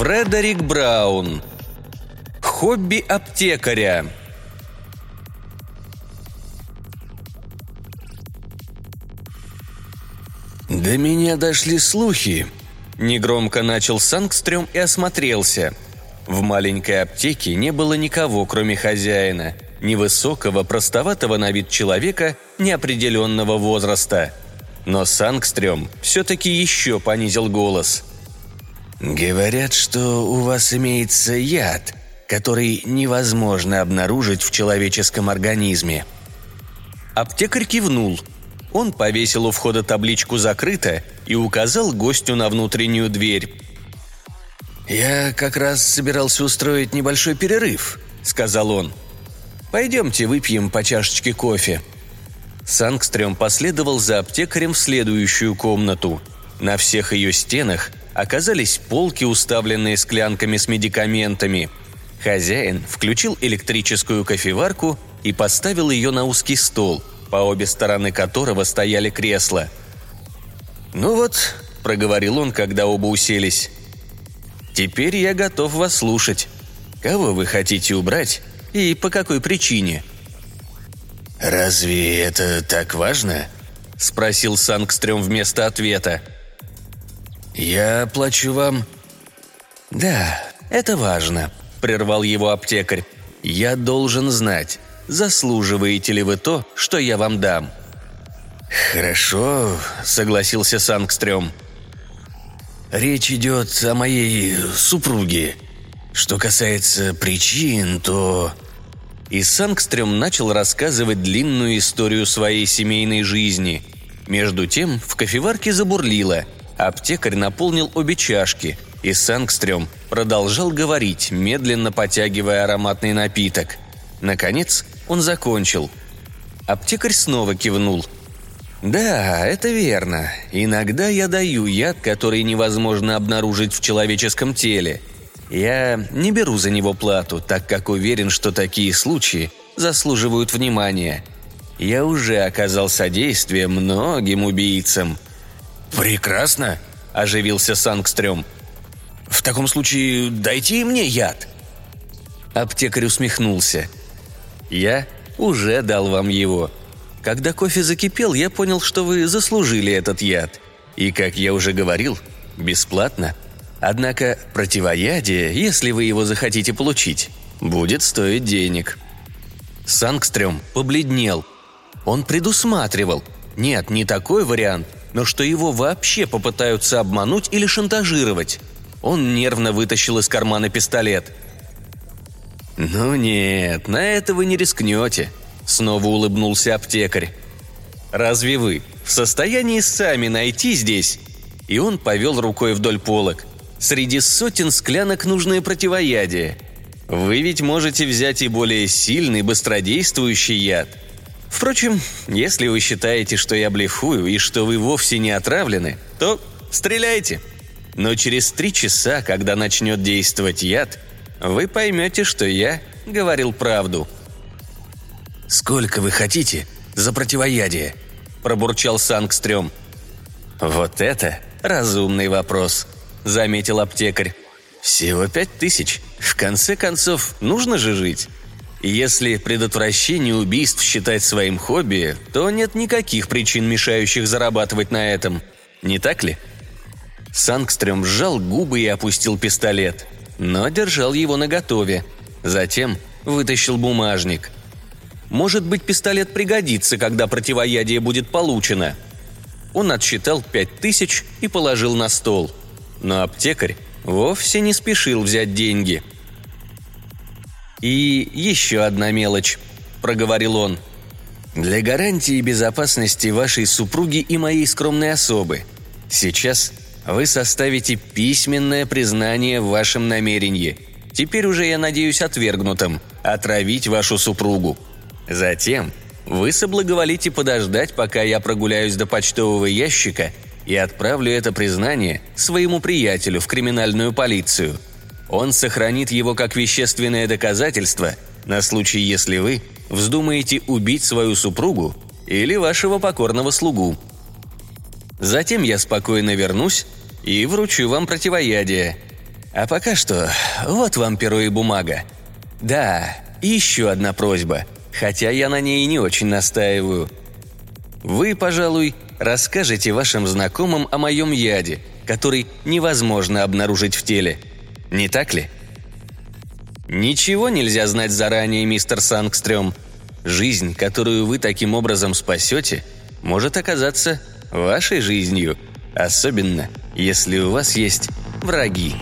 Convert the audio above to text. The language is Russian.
Фредерик Браун. Хобби аптекаря. До меня дошли слухи. Негромко начал Сангстрём и осмотрелся. В маленькой аптеке не было никого, кроме хозяина, невысокого, простоватого на вид человека неопределенного возраста. Но Сангстрём все-таки еще понизил голос. «Говорят, что у вас имеется яд, который невозможно обнаружить в человеческом организме». Аптекарь кивнул. Он повесил у входа табличку «Закрыто» и указал гостю на внутреннюю дверь. «Я как раз собирался устроить небольшой перерыв», — сказал он. «Пойдемте выпьем по чашечке кофе». Сангстрём последовал за аптекарем в следующую комнату. На всех ее стенах оказались полки, уставленные склянками с медикаментами. Хозяин включил электрическую кофеварку и поставил ее на узкий стол, по обе стороны которого стояли кресла. «Ну вот», — проговорил он, когда оба уселись, — «теперь я готов вас слушать. Кого вы хотите убрать и по какой причине?» «Разве это так важно?» – спросил Сангстрём вместо ответа. «Я плачу вам...» «Да, это важно», – прервал его аптекарь. «Я должен знать, заслуживаете ли вы то, что я вам дам». «Хорошо», — согласился Сангстрём. «Речь идет о моей супруге. Что касается причин, то...» И Сангстрём начал рассказывать длинную историю своей семейной жизни. Между тем в кофеварке забурлило. Аптекарь наполнил обе чашки, и Сангстрём продолжал говорить, медленно потягивая ароматный напиток. Наконец он закончил. Аптекарь снова кивнул. «Да, это верно. Иногда я даю яд, который невозможно обнаружить в человеческом теле. Я не беру за него плату, так как уверен, что такие случаи заслуживают внимания. Я уже оказал содействие многим убийцам». «Прекрасно!» – оживился Сангстрём. «В таком случае дайте и мне яд!» Аптекарь усмехнулся. «Я уже дал вам его. Когда кофе закипел, я понял, что вы заслужили этот яд. И, как я уже говорил, бесплатно – Однако противоядие, если вы его захотите получить, будет стоить денег. Сангстрём побледнел. Он предусматривал. Нет, не такой вариант, но что его вообще попытаются обмануть или шантажировать. Он нервно вытащил из кармана пистолет. «Ну нет, на это вы не рискнете», — снова улыбнулся аптекарь. «Разве вы в состоянии сами найти здесь?» И он повел рукой вдоль полок. Среди сотен склянок нужное противоядие. Вы ведь можете взять и более сильный, быстродействующий яд. Впрочем, если вы считаете, что я блефую и что вы вовсе не отравлены, то стреляйте. Но через три часа, когда начнет действовать яд, вы поймете, что я говорил правду. «Сколько вы хотите за противоядие?» – пробурчал Сангстрём. «Вот это разумный вопрос», – заметил аптекарь. «Всего пять тысяч. В конце концов, нужно же жить. Если предотвращение убийств считать своим хобби, то нет никаких причин, мешающих зарабатывать на этом. Не так ли?» Сангстрём сжал губы и опустил пистолет, но держал его наготове. Затем вытащил бумажник. «Может быть, пистолет пригодится, когда противоядие будет получено». Он отсчитал пять тысяч и положил на стол – но аптекарь вовсе не спешил взять деньги. «И еще одна мелочь», – проговорил он. «Для гарантии безопасности вашей супруги и моей скромной особы. Сейчас вы составите письменное признание в вашем намерении. Теперь уже, я надеюсь, отвергнутым – отравить вашу супругу. Затем вы соблаговолите подождать, пока я прогуляюсь до почтового ящика – и отправлю это признание своему приятелю в криминальную полицию. Он сохранит его как вещественное доказательство на случай, если вы вздумаете убить свою супругу или вашего покорного слугу. Затем я спокойно вернусь и вручу вам противоядие. А пока что, вот вам перо и бумага. Да, еще одна просьба, хотя я на ней не очень настаиваю. Вы, пожалуй, расскажете вашим знакомым о моем яде, который невозможно обнаружить в теле. Не так ли? Ничего нельзя знать заранее, мистер Сангстрём. Жизнь, которую вы таким образом спасете, может оказаться вашей жизнью, особенно если у вас есть враги.